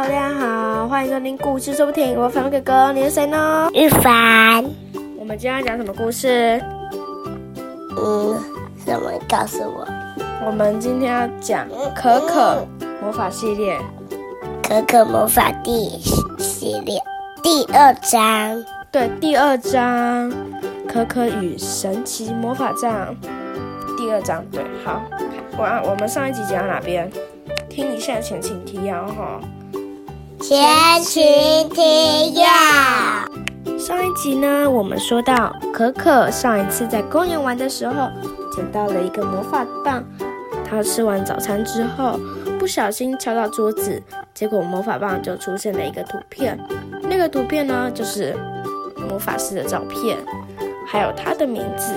好，大家好，欢迎收听故事说不停。我是凡哥哥，你是谁呢？玉凡。我们今天要讲什么故事？嗯，什么？告诉我。我们今天要讲可可魔法系列。可可魔法第系列第二章。对，第二章可可与神奇魔法杖。第二章，对，好。我我们上一集讲到哪边？听一下前情提要哈。前情提要。上一集呢，我们说到可可上一次在公园玩的时候，捡到了一个魔法棒。他吃完早餐之后，不小心敲到桌子，结果魔法棒就出现了一个图片。那个图片呢，就是魔法师的照片，还有他的名字。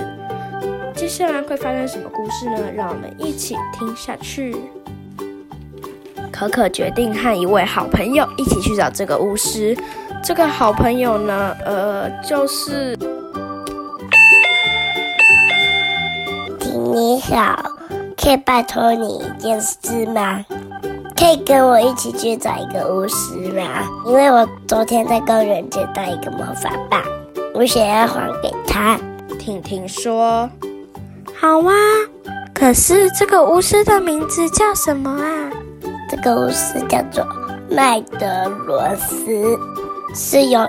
接下来会发生什么故事呢？让我们一起听下去。可可决定和一位好朋友一起去找这个巫师。这个好朋友呢，呃，就是你好，可以拜托你一件事吗？可以跟我一起去找一个巫师吗？因为我昨天在公园捡到一个魔法棒，我想要还给他。婷婷说：“好啊，可是这个巫师的名字叫什么啊？”这个巫师叫做麦德罗斯，是有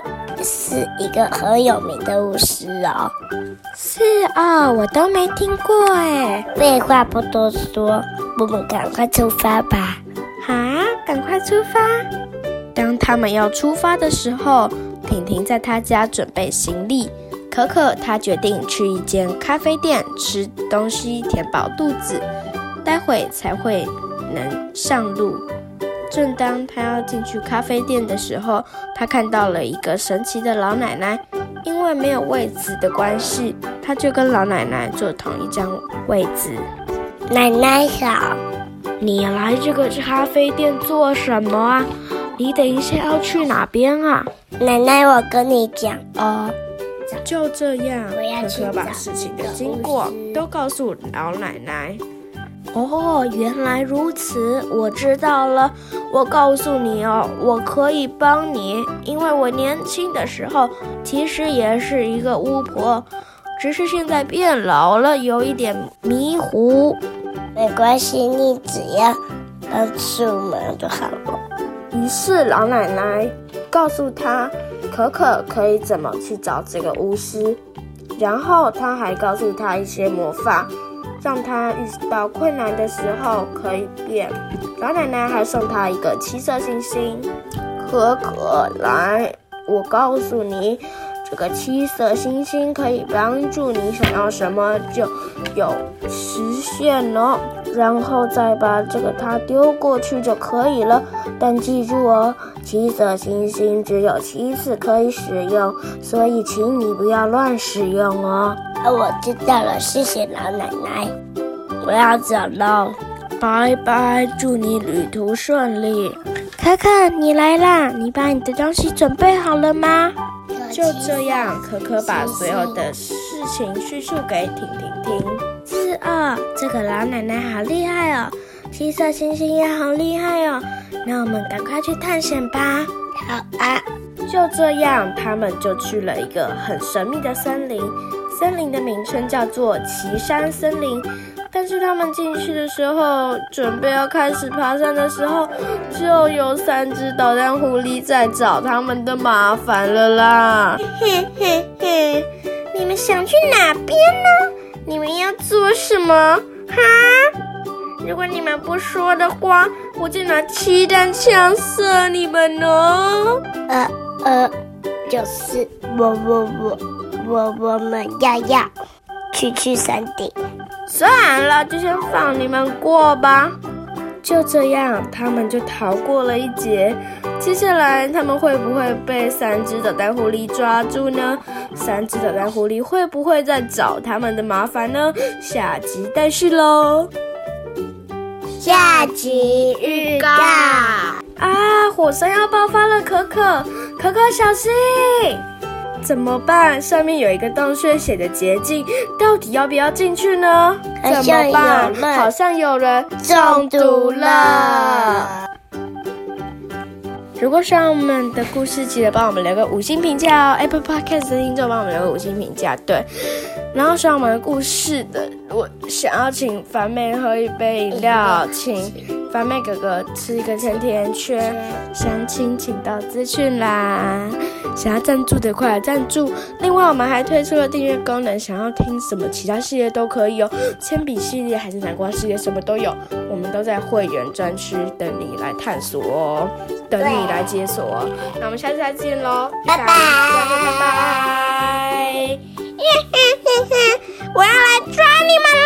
是一个很有名的巫师哦。是哦，我都没听过哎。废话不多说，我们赶快出发吧！好啊，赶快出发！当他们要出发的时候，婷婷在他家准备行李，可可她决定去一间咖啡店吃东西，填饱肚子，待会才会。能上路。正当他要进去咖啡店的时候，他看到了一个神奇的老奶奶。因为没有位子的关系，他就跟老奶奶坐同一张位子。奶奶好，你来这个咖啡店做什么啊？你等一下要去哪边啊？奶奶，我跟你讲哦。就这样，可可把事情的经过都告诉老奶奶。哦，原来如此，我知道了。我告诉你哦，我可以帮你，因为我年轻的时候其实也是一个巫婆，只是现在变老了，有一点迷糊。没关系，你只要帮出门就好了。于是老奶奶告诉他，可可可以怎么去找这个巫师，然后他还告诉他一些魔法。让他遇到困难的时候可以变。老奶奶还送他一个七色星星。可可，来，我告诉你，这个七色星星可以帮助你想要什么就有实现了。然后再把这个它丢过去就可以了。但记住哦，七色星星只有七次可以使用，所以请你不要乱使用哦。我知道了，谢谢老奶奶，我要走了，拜拜，祝你旅途顺利。可可，你来啦，你把你的东西准备好了吗？就这样，可可把所有的事情叙述给婷婷听。是啊，这个老奶奶好厉害哦，七色星星也好厉害哦，那我们赶快去探险吧。好啊，就这样，他们就去了一个很神秘的森林。森林的名称叫做岐山森林，但是他们进去的时候，准备要开始爬山的时候，就有三只捣蛋狐狸在找他们的麻烦了啦！嘿嘿嘿，你们想去哪边呢？你们要做什么？哈！如果你们不说的话，我就拿气弹枪射你们哦！呃呃，就是我我我。我我们要要去去山顶，算了，就先放你们过吧。就这样，他们就逃过了一劫。接下来，他们会不会被三只捣蛋狐狸抓住呢？三只捣蛋狐狸会不会再找他们的麻烦呢？下集待续喽。下集预告啊！火山要爆发了，可可，可可小心！怎么办？上面有一个洞穴，写的捷径，到底要不要进去呢？怎么办？好像有人中毒了。如果喜欢我们的故事，记得帮我们留个五星评价哦。Apple Podcast 的听众帮我们留个五星评价，对。然后喜欢我们的故事的，我想要请凡妹喝一杯饮料，请凡妹哥哥吃一个甜甜圈，详情请到资讯栏。想要赞助的快来赞助。另外，我们还推出了订阅功能，想要听什么其他系列都可以哦，铅笔系列还是南瓜系列，什么都有，我们都在会员专区等你来探索哦，等你来解锁哦。那我们下次再见喽，拜拜拜拜。我要来抓你们喽，快！